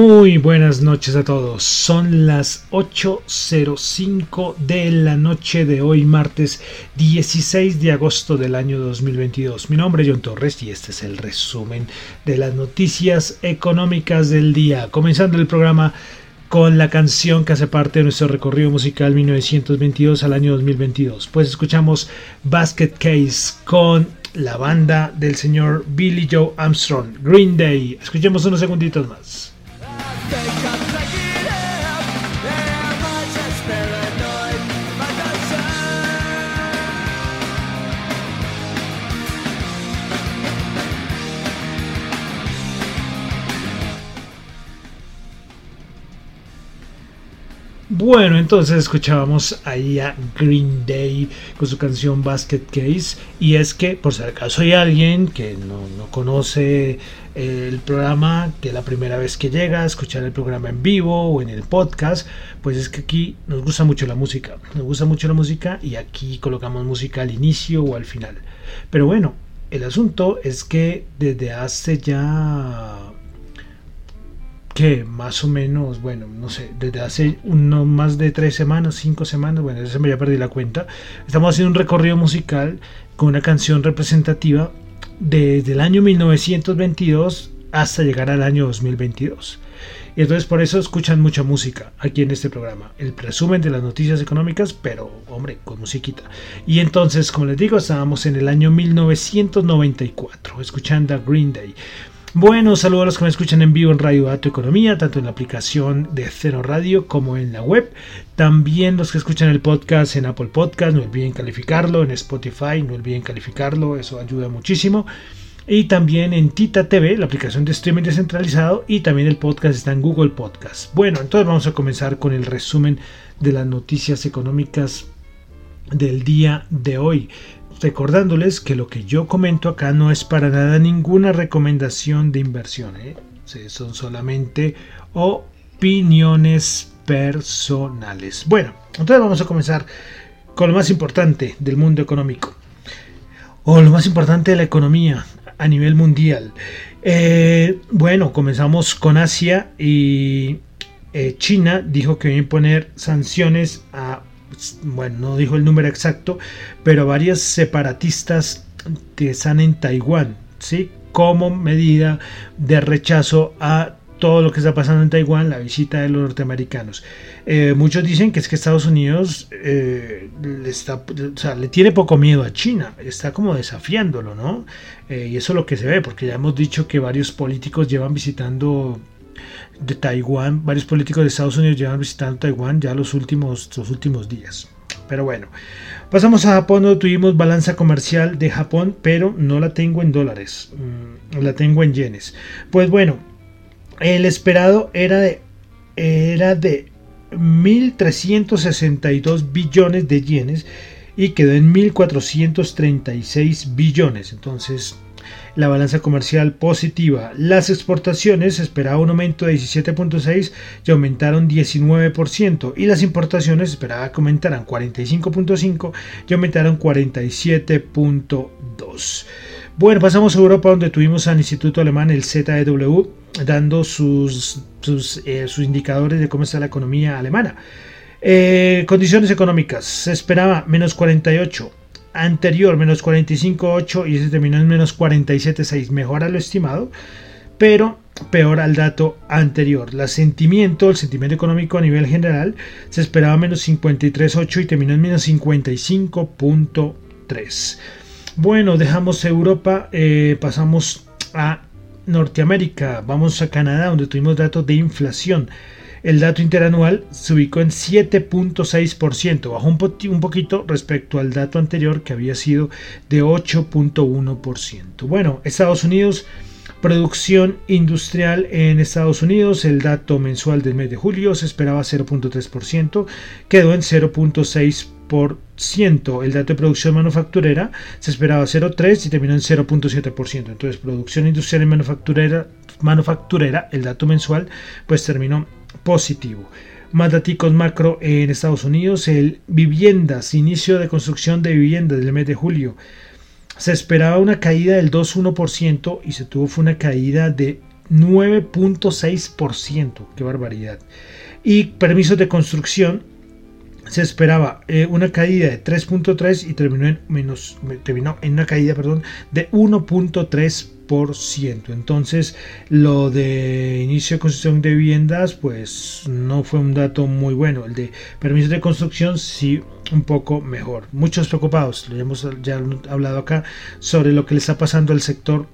Muy buenas noches a todos. Son las 8.05 de la noche de hoy, martes 16 de agosto del año 2022. Mi nombre es John Torres y este es el resumen de las noticias económicas del día. Comenzando el programa con la canción que hace parte de nuestro recorrido musical 1922 al año 2022. Pues escuchamos Basket Case con la banda del señor Billy Joe Armstrong, Green Day. Escuchemos unos segunditos más. Bueno, entonces escuchábamos ahí a Green Day con su canción Basket Case. Y es que, por si acaso hay alguien que no, no conoce eh, el programa, que la primera vez que llega a escuchar el programa en vivo o en el podcast, pues es que aquí nos gusta mucho la música. Nos gusta mucho la música y aquí colocamos música al inicio o al final. Pero bueno, el asunto es que desde hace ya que más o menos, bueno, no sé, desde hace no más de tres semanas, cinco semanas, bueno, ya me ya perdí la cuenta, estamos haciendo un recorrido musical con una canción representativa desde el año 1922 hasta llegar al año 2022. Y entonces por eso escuchan mucha música aquí en este programa. El resumen de las noticias económicas, pero hombre, con musiquita. Y entonces, como les digo, estábamos en el año 1994, escuchando a Green Day. Bueno, saludos a los que me escuchan en vivo en Radio Dato Economía, tanto en la aplicación de Cero Radio como en la web. También los que escuchan el podcast en Apple Podcast, no olviden calificarlo, en Spotify, no olviden calificarlo, eso ayuda muchísimo. Y también en Tita TV, la aplicación de streaming descentralizado, y también el podcast está en Google Podcast. Bueno, entonces vamos a comenzar con el resumen de las noticias económicas del día de hoy recordándoles que lo que yo comento acá no es para nada ninguna recomendación de inversión, ¿eh? Son solamente opiniones personales. Bueno, entonces vamos a comenzar con lo más importante del mundo económico, o lo más importante de la economía a nivel mundial. Eh, bueno, comenzamos con Asia y eh, China dijo que iba a imponer sanciones a bueno, no dijo el número exacto, pero varias separatistas que están en Taiwán, ¿sí? Como medida de rechazo a todo lo que está pasando en Taiwán, la visita de los norteamericanos. Eh, muchos dicen que es que Estados Unidos eh, le tiene poco miedo a China, está como desafiándolo, ¿no? Eh, y eso es lo que se ve, porque ya hemos dicho que varios políticos llevan visitando de Taiwán. Varios políticos de Estados Unidos llevan visitando Taiwán ya los últimos, últimos días. Pero bueno, pasamos a Japón, donde tuvimos balanza comercial de Japón, pero no la tengo en dólares, mm, la tengo en yenes. Pues bueno, el esperado era de, era de 1.362 billones de yenes y quedó en 1.436 billones. Entonces, la balanza comercial positiva. Las exportaciones esperaba un aumento de 17.6 y aumentaron 19% y las importaciones esperaba que aumentaran 45.5 y aumentaron 47.2. Bueno, pasamos a Europa donde tuvimos al Instituto Alemán, el ZEW, dando sus, sus, eh, sus indicadores de cómo está la economía alemana. Eh, condiciones económicas, se esperaba menos 48, anterior menos 45.8 y se terminó en menos 47.6, mejora lo estimado, pero peor al dato anterior. La sentimiento, el sentimiento económico a nivel general, se esperaba menos 53.8 y terminó en menos 55.3. Bueno, dejamos Europa, eh, pasamos a Norteamérica, vamos a Canadá, donde tuvimos datos de inflación. El dato interanual se ubicó en 7.6%, bajó un, un, poquito respecto al dato anterior que había sido de 8.1%. Bueno, Estados Unidos, producción industrial en Estados Unidos, el dato mensual del mes de julio se esperaba 0.3%, quedó en 0.6%. El dato de producción manufacturera se esperaba 0.3 y terminó en 0.7%. Entonces, producción industrial y manufacturera, manufacturera, el dato mensual, pues terminó positivo. Más datos macro en Estados Unidos, el viviendas, inicio de construcción de viviendas del mes de julio. Se esperaba una caída del 2,1% y se tuvo una caída de 9.6%. Qué barbaridad. Y permisos de construcción se esperaba eh, una caída de 3.3 y terminó en menos terminó en una caída, perdón, de 1.3%. Entonces, lo de inicio de construcción de viviendas, pues no fue un dato muy bueno. El de permisos de construcción, sí, un poco mejor. Muchos preocupados, lo hemos ya hablado acá, sobre lo que le está pasando al sector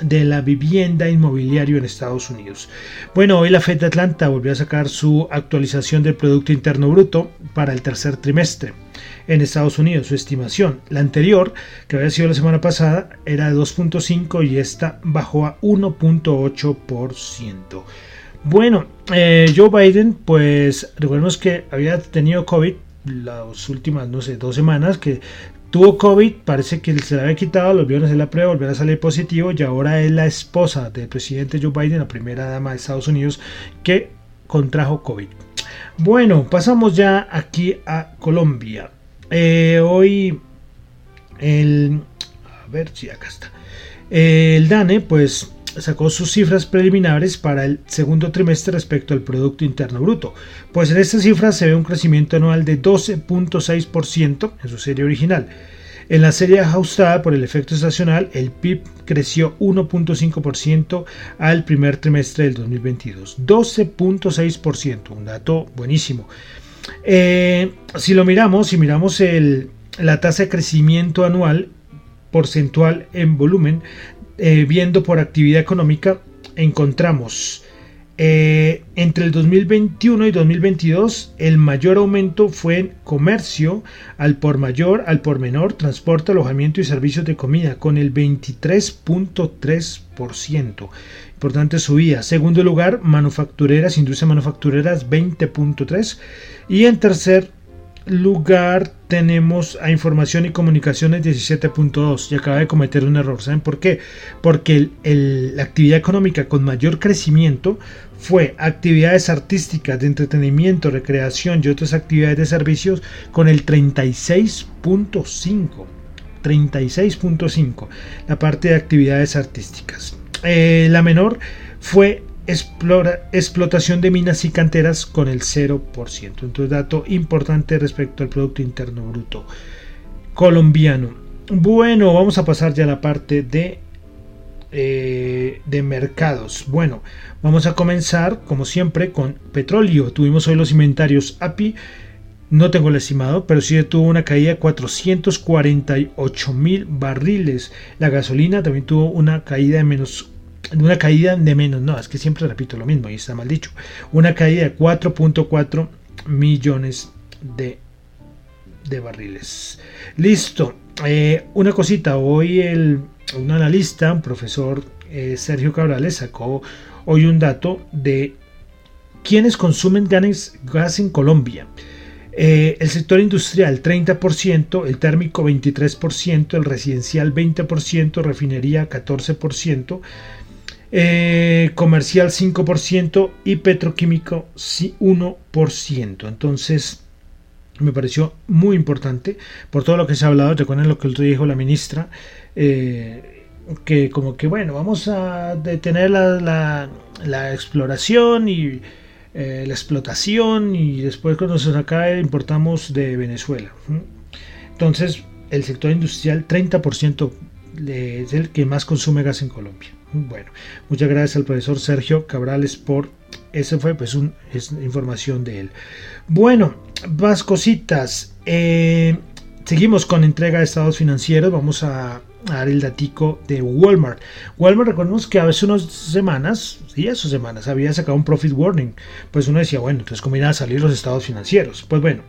de la vivienda inmobiliario en Estados Unidos. Bueno, hoy la Fed de Atlanta volvió a sacar su actualización del Producto Interno Bruto para el tercer trimestre en Estados Unidos. Su estimación, la anterior, que había sido la semana pasada, era de 2.5 y esta bajó a 1.8%. Bueno, eh, Joe Biden, pues recordemos que había tenido COVID las últimas, no sé, dos semanas, que tuvo COVID, parece que se le había quitado, lo vieron hacer la prueba, volvió a salir positivo y ahora es la esposa del presidente Joe Biden, la primera dama de Estados Unidos, que contrajo COVID. Bueno, pasamos ya aquí a Colombia. Eh, hoy el... A ver si acá está. El DANE pues sacó sus cifras preliminares para el segundo trimestre respecto al Producto Interno Bruto. Pues en estas cifras se ve un crecimiento anual de 12.6% en su serie original. En la serie ajustada por el efecto estacional, el PIB creció 1.5% al primer trimestre del 2022. 12.6%, un dato buenísimo. Eh, si lo miramos, si miramos la tasa de crecimiento anual porcentual en volumen, eh, viendo por actividad económica, encontramos eh, entre el 2021 y 2022 el mayor aumento fue en comercio, al por mayor, al por menor, transporte, alojamiento y servicios de comida con el 23.3%. Importante subida. Segundo lugar, manufactureras, industria manufactureras 20.3 y en tercer lugar tenemos a información y comunicaciones 17.2 y acaba de cometer un error. ¿Saben por qué? Porque la actividad económica con mayor crecimiento fue actividades artísticas de entretenimiento, recreación y otras actividades de servicios con el 36.5. 36.5 la parte de actividades artísticas. Eh, la menor fue explotación de minas y canteras con el 0%. Entonces, dato importante respecto al Producto Interno Bruto colombiano. Bueno, vamos a pasar ya a la parte de, eh, de mercados. Bueno, vamos a comenzar, como siempre, con petróleo. Tuvimos hoy los inventarios API. No tengo el estimado, pero sí tuvo una caída de 448 mil barriles. La gasolina también tuvo una caída de menos una caída de menos, no, es que siempre repito lo mismo y está mal dicho, una caída de 4.4 millones de, de barriles. Listo, eh, una cosita, hoy el, un analista, un profesor eh, Sergio Cabrales sacó hoy un dato de quienes consumen gas en Colombia. Eh, el sector industrial 30%, el térmico 23%, el residencial 20%, refinería 14%, eh, comercial 5% y petroquímico 1%. Entonces, me pareció muy importante por todo lo que se ha hablado. Recuerden lo que dijo la ministra. Eh, que como que bueno, vamos a detener la, la, exploración y eh, la explotación y después cuando se acabe importamos de Venezuela. Entonces el sector industrial 30% es el que más consume gas en Colombia. Bueno, muchas gracias al profesor Sergio Cabrales por esa fue pues un, es información de él. Bueno, más cositas. Eh, seguimos con entrega de estados financieros. Vamos a dar el datico de Walmart. Walmart, recordemos que hace unas semanas, días o semanas, había sacado un profit warning. Pues uno decía, bueno, entonces iban a salir los estados financieros. Pues bueno,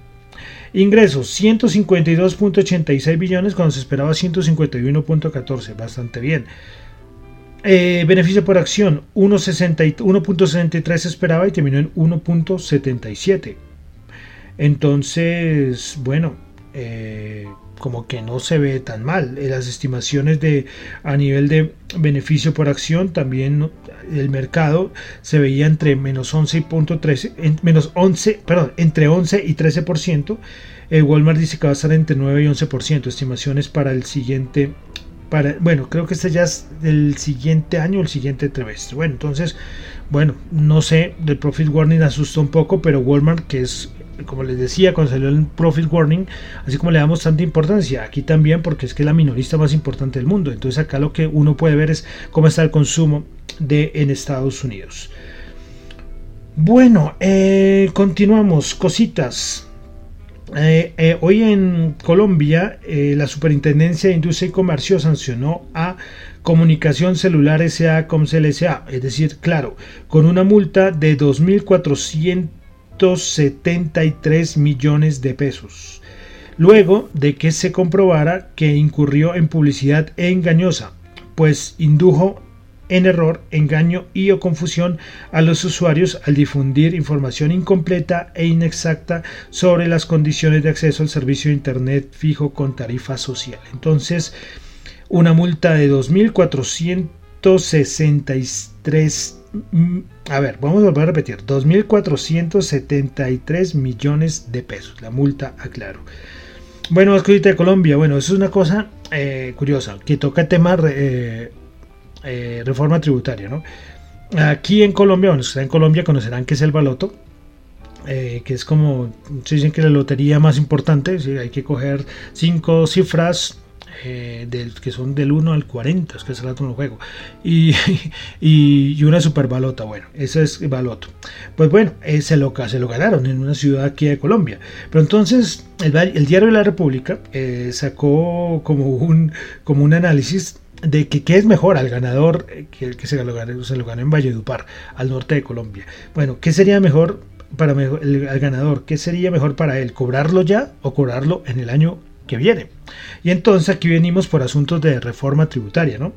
ingresos 152.86 billones cuando se esperaba 151.14, bastante bien. Eh, beneficio por acción 1.63 esperaba y terminó en 1.77. Entonces, bueno, eh, como que no se ve tan mal. Eh, las estimaciones de a nivel de beneficio por acción también el mercado se veía entre menos 11.13 menos 11 perdón entre 11 y 13 el Walmart dice que va a estar entre 9 y 11 estimaciones para el siguiente para bueno creo que este ya es del siguiente año el siguiente trimestre. Bueno entonces bueno no sé del profit warning asustó un poco pero Walmart que es como les decía, cuando salió el Profit Warning, así como le damos tanta importancia, aquí también porque es que es la minorista más importante del mundo. Entonces acá lo que uno puede ver es cómo está el consumo de en Estados Unidos. Bueno, eh, continuamos, cositas. Eh, eh, hoy en Colombia, la Superintendencia de Industria y Comercio sancionó a Comunicación Celular SA Comcel SA, es decir, claro, con una multa de 2.400 73 millones de pesos, luego de que se comprobara que incurrió en publicidad engañosa, pues indujo en error, engaño y o confusión a los usuarios al difundir información incompleta e inexacta sobre las condiciones de acceso al servicio de Internet fijo con tarifa social. Entonces, una multa de 2.463 a ver, vamos a volver a repetir, 2.473 millones de pesos, la multa, aclaro. Bueno, escrita de Colombia, bueno, eso es una cosa eh, curiosa, que toca tema eh, eh, reforma tributaria, ¿no? Aquí en Colombia, bueno, en Colombia conocerán que es el baloto, que es como, se dicen que la lotería más importante, hay que coger cinco cifras eh, del, que son del 1 al 40, es que hace rato no juego, y, y, una super balota, bueno, ese es baloto. Pues bueno, eh, se, lo, se lo ganaron en una ciudad aquí de Colombia. Pero entonces el, Diario de la República eh, sacó como un, como un análisis de que qué es mejor al ganador que el que se lo, ganó, se lo ganó en Valledupar, al norte de Colombia. Bueno, ¿qué sería mejor para el ganador? ¿Qué sería mejor para él? ¿Cobrarlo ya o cobrarlo en el año que viene. Y entonces aquí venimos por asuntos de reforma tributaria, ¿no?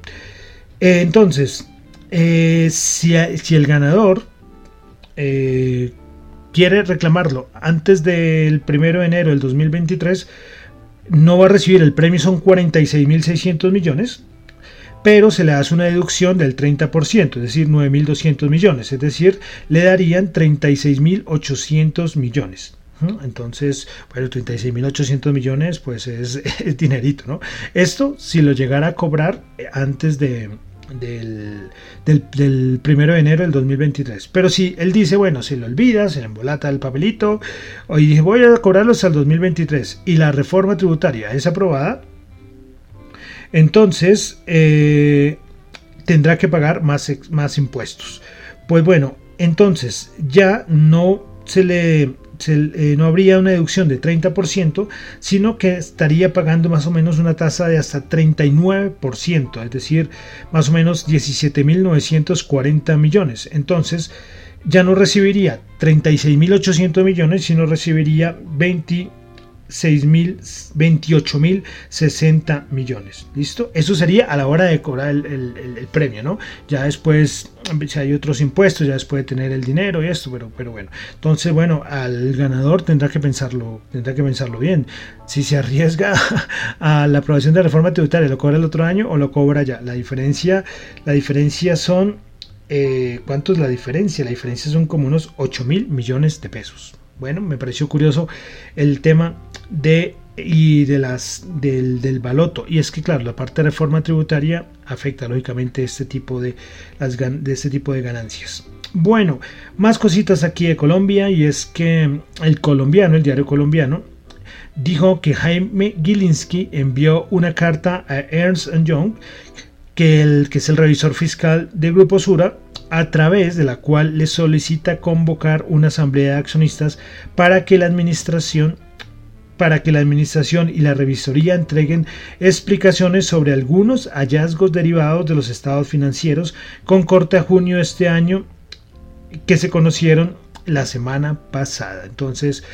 Eh, entonces, eh, si, si, el ganador eh, quiere reclamarlo antes del 1 de enero del 2023, no va a recibir el premio, son 46.600 millones, pero se le hace una deducción del 30%, es decir, 9.200 millones, es decir, le darían 36.800 millones. Entonces, bueno, 36.800 millones, pues es, dinerito, ¿no? Esto, si lo llegara a cobrar eh, antes de, del, del, primero de enero del 2023. Pero si él dice, bueno, se lo olvida, se le embolata el papelito, y dice, voy a cobrarlo hasta el 2023, y la reforma tributaria es aprobada, entonces eh, tendrá que pagar más, más impuestos. Pues bueno, entonces ya no se le eh, no habría una deducción de 30%, sino que estaría pagando más o menos una tasa de hasta 39%, es decir, más o menos 17.940 millones. Entonces, ya no recibiría 36.800 millones, sino recibiría 20 6.000, millones. ¿Listo? Eso sería a la hora de cobrar el, premio, ¿no? Ya después, si hay otros impuestos, ya después de tener el dinero y esto, pero, pero bueno. Entonces, bueno, al ganador tendrá que pensarlo, tendrá que pensarlo bien. Si se arriesga a la aprobación de la reforma tributaria, ¿lo cobra el otro año o lo cobra ya? La diferencia, la diferencia son, eh, ¿cuánto es la diferencia? La diferencia son como unos 8 mil millones de pesos. Bueno, me pareció curioso el tema de y de las del, del, baloto. Y es que claro la parte de reforma tributaria afecta lógicamente este tipo de las de este tipo de ganancias. Bueno más cositas aquí de Colombia y es que el colombiano el diario colombiano dijo que Jaime Gilinski envió una carta a Ernst Young que, el, que es el revisor fiscal del Grupo Sura a través de la cual le solicita convocar una asamblea de accionistas para que la administración para que la administración y la revisoría entreguen explicaciones sobre algunos hallazgos derivados de los estados financieros con corte a junio de este año que se conocieron la semana pasada. Entonces,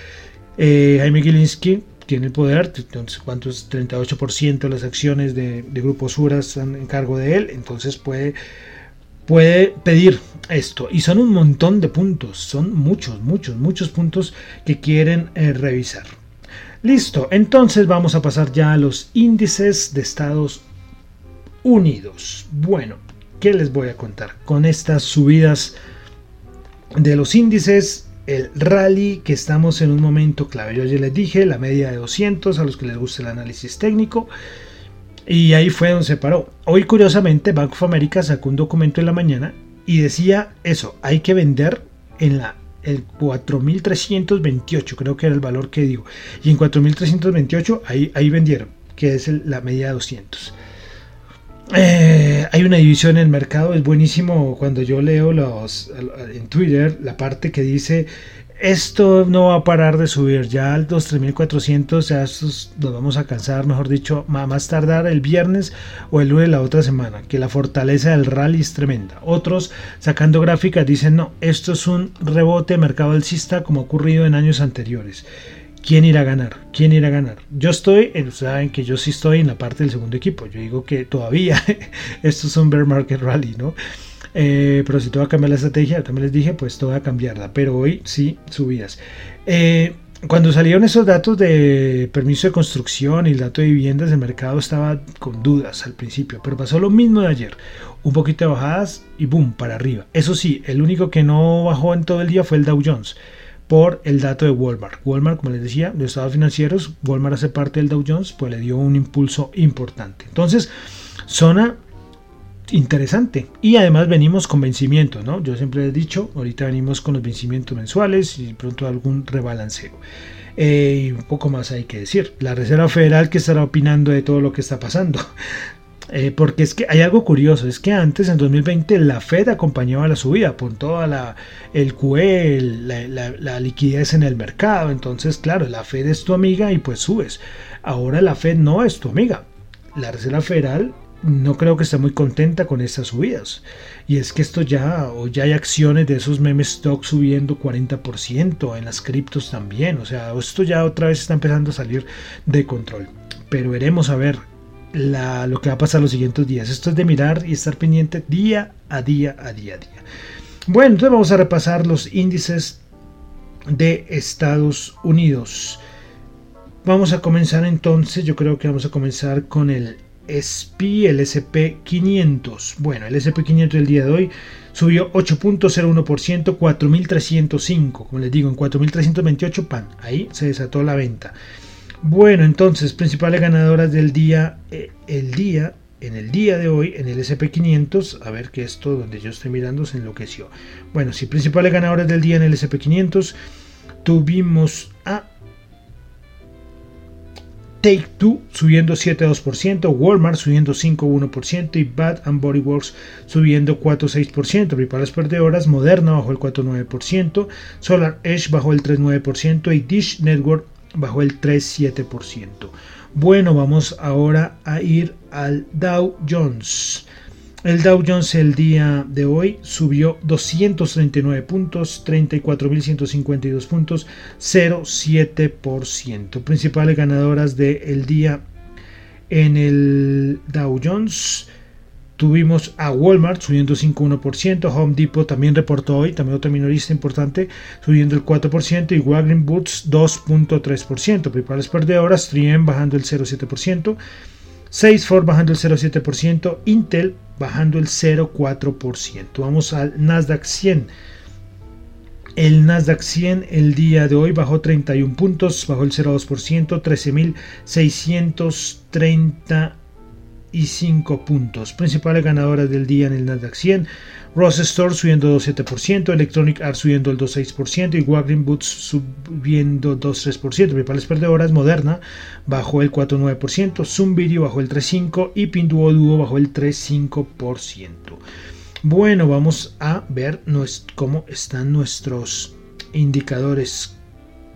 eh, Jaime Gilinski tiene el poder, entonces, ¿cuántos? 38% de las acciones de, de Grupo Sura están en cargo de él, entonces puede puede pedir esto. Y son un montón de puntos, son muchos, muchos, muchos puntos que quieren eh, revisar. Listo, entonces vamos a pasar ya a los índices de Estados Unidos. Bueno, ¿qué les voy a contar? Con estas subidas de los índices, el rally que estamos en un momento clave. Yo ya les dije, la media de 200 a los que les gusta el análisis técnico. Y ahí fue donde se paró. Hoy, curiosamente, Bank of America sacó un documento en la mañana y decía eso, hay que vender en la el 4328, creo que era el valor que digo. Y en 4328 ahí, ahí vendieron, que es la media de 200. Eh, hay una división en el mercado, es buenísimo cuando yo leo los, en Twitter la parte que dice esto no va a parar de subir. Ya al 3400, ya estos nos vamos a cansar, mejor dicho, más tardar el viernes o el lunes de la otra semana. Que la fortaleza del rally es tremenda. Otros, sacando gráficas, dicen: no, esto es un rebote de mercado alcista como ha ocurrido en años anteriores. ¿Quién irá a ganar? ¿Quién irá a ganar? Yo estoy, saben que yo sí estoy en la parte del segundo equipo. Yo digo que todavía esto es un bear market rally, ¿no? Eh, pero si todo va a cambiar la estrategia, también les dije, pues todo va a cambiarla. Pero hoy sí subidas. Eh, cuando salieron esos datos de permiso de construcción y el dato de viviendas, el mercado estaba con dudas al principio, pero pasó lo mismo de ayer. Un poquito de bajadas y boom, para arriba. Eso sí, el único que no bajó en todo el día fue el Dow Jones por el dato de Walmart. Walmart, como les decía, de estados financieros, Walmart hace parte del Dow Jones, pues le dio un impulso importante. Entonces, zona interesante. Y además venimos con vencimientos, ¿no? Yo siempre he dicho, ahorita venimos con los vencimientos mensuales y pronto algún rebalanceo. Eh, un poco más hay que decir. La Reserva Federal que estará opinando de todo lo que está pasando. Eh, porque es que hay algo curioso, es que antes en 2020 la Fed acompañaba la subida por toda la el QE, la, liquidez en el mercado. Entonces, claro, la Fed es tu amiga y pues subes. Ahora la Fed no es tu amiga. La Reserva Federal no creo que esté muy contenta con estas subidas. Y es que esto ya, o ya hay acciones de esos meme stocks subiendo 40%, en las criptos también. O sea, esto ya otra vez está empezando a salir de control. Pero veremos a ver lo que va a pasar los siguientes días. Esto es de mirar y estar pendiente día a día, a día a día. Bueno, entonces vamos a repasar los índices de Estados Unidos. Vamos a comenzar entonces, yo creo que vamos a comenzar con el SPI, el SP500. Bueno, el SP500 del día de hoy subió 8.01%, 4.305. Como les digo, en 4.328 pan. Ahí se desató la venta. Bueno, entonces, principales ganadoras del día, eh, el día, en el día de hoy, en el SP500, a ver que esto donde yo estoy mirando se enloqueció. Bueno, sí, principales ganadoras del día en el SP500, tuvimos Take Two subiendo 7,2%, Walmart subiendo 5,1% y Bath and Body Works subiendo 4,6%. Principales perdedoras, Moderna bajó el 4,9%, Solar Edge bajó el 3,9% y Dish Network bajó el 3,7%. Bueno, vamos ahora a ir al Dow Jones. El Dow Jones el día de hoy subió 239 puntos, 34.152 puntos, 0,7%. Principales ganadoras del día en el Dow Jones. Tuvimos a Walmart subiendo 5,1%, Home Depot también reportó hoy, también otro minorista importante, subiendo el 4% y Wagner Boots 2.3%. Principales perdedoras, 3M bajando el 0,7%. Salesforce bajando el 0,7%, Intel bajando el 0,4%. Vamos al Nasdaq 100. El Nasdaq 100 el día de hoy bajó 31 puntos, bajó el 0,2%, 13.635 puntos. Principales ganadoras del día en el Nasdaq 100. Ross Store subiendo 2,7%, Electronic Arts subiendo el 2,6% y Wagner Boots subiendo 2,3%. Principales perdedoras, Moderna bajó el 4,9%, Zoom Video bajó el 3,5% y Pinduoduo bajó el 3,5%. Bueno, vamos a ver cómo están nuestros indicadores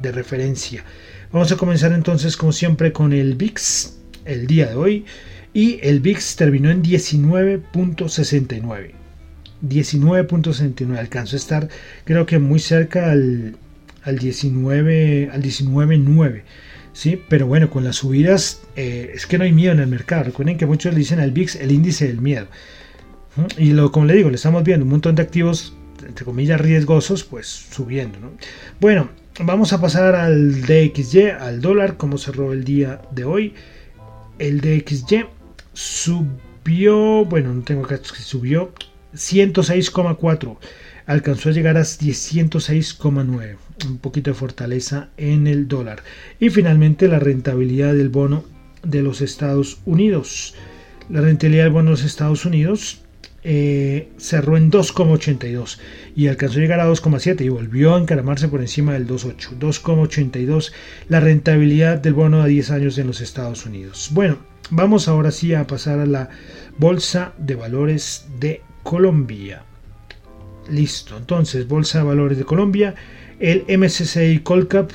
de referencia. Vamos a comenzar entonces como siempre con el VIX el día de hoy y el VIX terminó en 19.69. 19.69. Alcanzó a estar, creo que muy cerca al, al 19, al 19.9. ¿sí? Pero bueno, con las subidas eh, es que no hay miedo en el mercado. Recuerden que muchos le dicen al VIX el índice del miedo. Y lo, como le digo, le estamos viendo un montón de activos, entre comillas, riesgosos, pues subiendo. ¿no? Bueno, vamos a pasar al DXY, al dólar, como cerró el día de hoy. El DXY subió, bueno, no tengo que subió 106,4. Alcanzó a llegar a 106,9. Un poquito de fortaleza en el dólar. Y finalmente la rentabilidad del bono de los Estados Unidos. La rentabilidad del bono de los Estados Unidos eh, cerró en 2,82 y alcanzó a llegar a 2,7 y volvió a encaramarse por encima del 2,8. 2,82 la rentabilidad del bono a 10 años en los Estados Unidos. Bueno, vamos ahora sí a pasar a la bolsa de valores de Colombia. Listo, entonces Bolsa de Valores de Colombia, el MSCI Colcap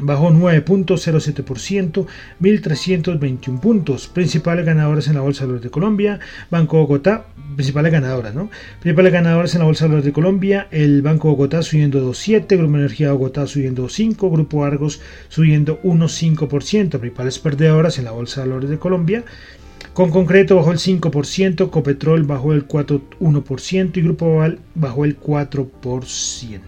bajó 9.07%, 1.321 puntos. Principales ganadores en la Bolsa de Valores de Colombia, Banco Bogotá, principales ganadoras, ¿no? Principales ganadores en la Bolsa de Valores de Colombia, el Banco Bogotá subiendo 2.7, Grupo Energía Bogotá subiendo 5, Grupo Argos subiendo 1.5%. Principales perdedoras en la Bolsa de Valores de Colombia, con concreto bajó el 5%, Copetrol bajó el 4,1% y Grupo Oval bajó el 4%.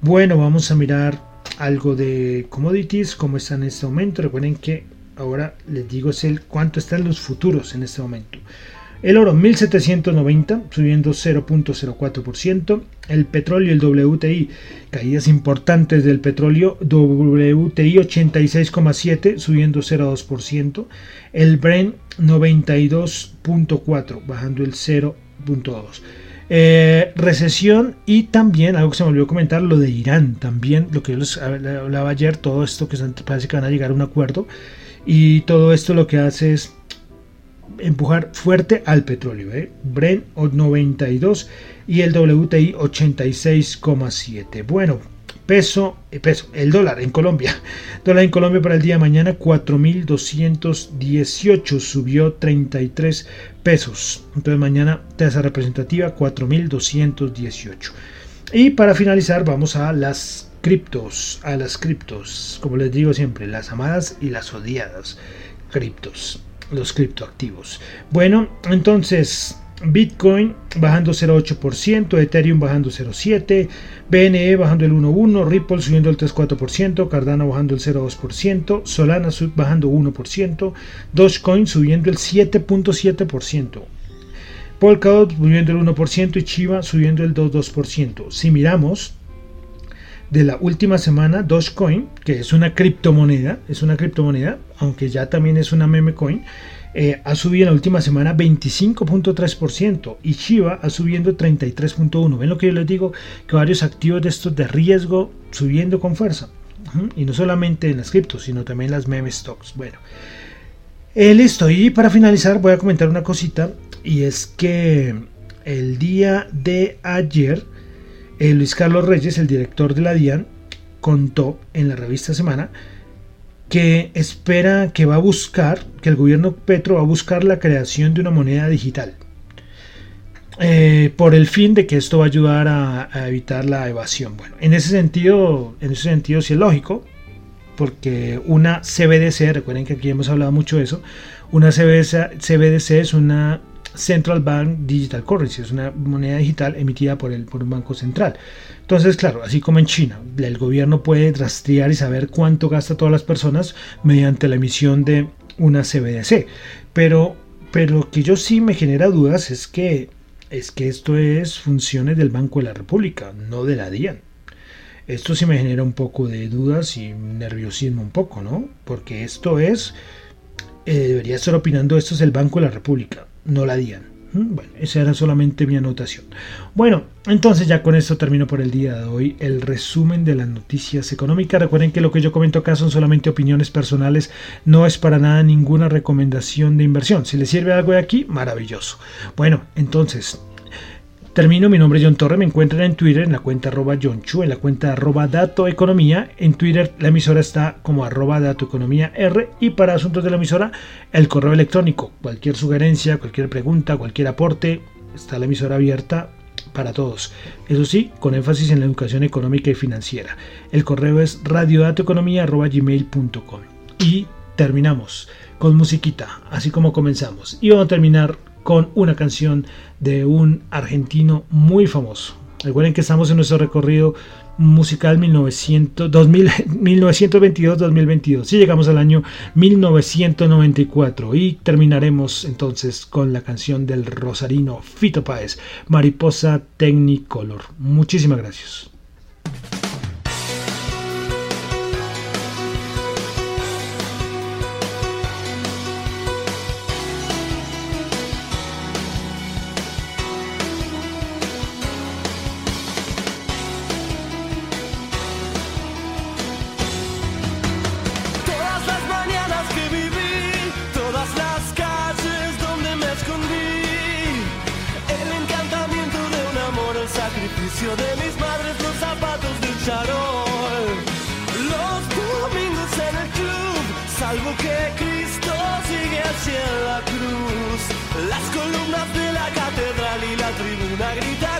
Bueno, vamos a mirar algo de commodities, cómo están en este momento. Recuerden que ahora les digo es el cuánto están los futuros en este momento. El oro 1790 subiendo 0.04%. El petróleo, el WTI, caídas importantes del petróleo. WTI 86,7 subiendo 0.2%. El Brent 92.4 bajando el 0.2. Eh, recesión y también algo que se me olvidó comentar, lo de Irán, también lo que yo les hablaba ayer, todo esto que parece que van a llegar a un acuerdo y todo esto lo que hace es empujar fuerte al petróleo. ¿eh? Brent 92 y el WTI 86,7. Bueno, peso, eh, peso, el dólar en Colombia. Dólar en Colombia para el día de mañana 4.218, subió 33 pesos. Entonces mañana tasa representativa 4.218. Y para finalizar vamos a las criptos, a las criptos, como les digo siempre, las amadas y las odiadas criptos los criptoactivos. Bueno, entonces Bitcoin bajando 0,8%, Ethereum bajando 0,7%, BNE bajando el 1,1%, Ripple subiendo el 3,4%, Cardano bajando el 0,2%, Solana bajando 1%, Dogecoin subiendo el 7,7%. Polkadot subiendo el 1% y Chiva subiendo el 2,2%. Si miramos de la última semana, Dogecoin, que es una criptomoneda, es una criptomoneda, aunque ya también es una meme coin, eh, ha subido en la última semana 25.3% y Shiba ha subiendo 33.1%. ¿Ven lo que yo les digo? Que varios activos de estos de riesgo subiendo con fuerza. Y no solamente en las criptos, sino también en las meme stocks. Bueno, eh, listo. Y para finalizar voy a comentar una cosita. Y es que el día de ayer, eh, Luis Carlos Reyes, el director de la DIAN, contó en la revista Semana que espera que va a buscar, que el gobierno Petro va a buscar la creación de una moneda digital. Eh, por el fin de que esto va a ayudar a, evitar la evasión. Bueno, en ese sentido, en ese sentido sí es lógico, porque una CBDC, recuerden que aquí hemos hablado mucho de eso, una CBDC es una Central Bank Digital Currency, es una moneda digital emitida por, el, por un banco central. Entonces, claro, así como en China, el gobierno puede rastrear y saber cuánto gasta todas las personas mediante la emisión de una CBDC. Pero, pero lo que yo sí me genera dudas es que, es que esto es funciones del Banco de la República, no de la DIAN. Esto sí me genera un poco de dudas y nerviosismo un poco, ¿no? Porque esto es, eh, debería estar opinando, esto es el Banco de la República, no la DIAN. ¿Mm? Bueno, esa era solamente mi anotación. Bueno, entonces ya con esto termino por el día de hoy el resumen de las noticias económicas. Recuerden que lo que yo comento acá son solamente opiniones personales, no es para nada ninguna recomendación de inversión. Si les sirve algo de aquí, maravilloso. Bueno, entonces Termino, mi nombre es John Torre, me encuentran en Twitter en la cuenta arroba John Chu, en la cuenta arroba Dato Economía, en Twitter la emisora está como arroba Dato Economía R y para asuntos de la emisora el correo electrónico, cualquier sugerencia, cualquier pregunta, cualquier aporte, está la emisora abierta para todos. Eso sí, con énfasis en la educación económica y financiera. El correo es radiodatoeconomía.gmail.com Y terminamos con musiquita, así como comenzamos. Y vamos a terminar con una canción de un argentino muy famoso. Recuerden que estamos en nuestro recorrido musical 1922-2022. Si llegamos al año 1994 y terminaremos entonces con la canción del rosarino Fito Páez, Mariposa Technicolor. Muchísimas gracias. De mis madres, los zapatos del charol, los domingos en el club, salvo que Cristo sigue hacia la cruz, las columnas de la catedral y la tribuna gritan.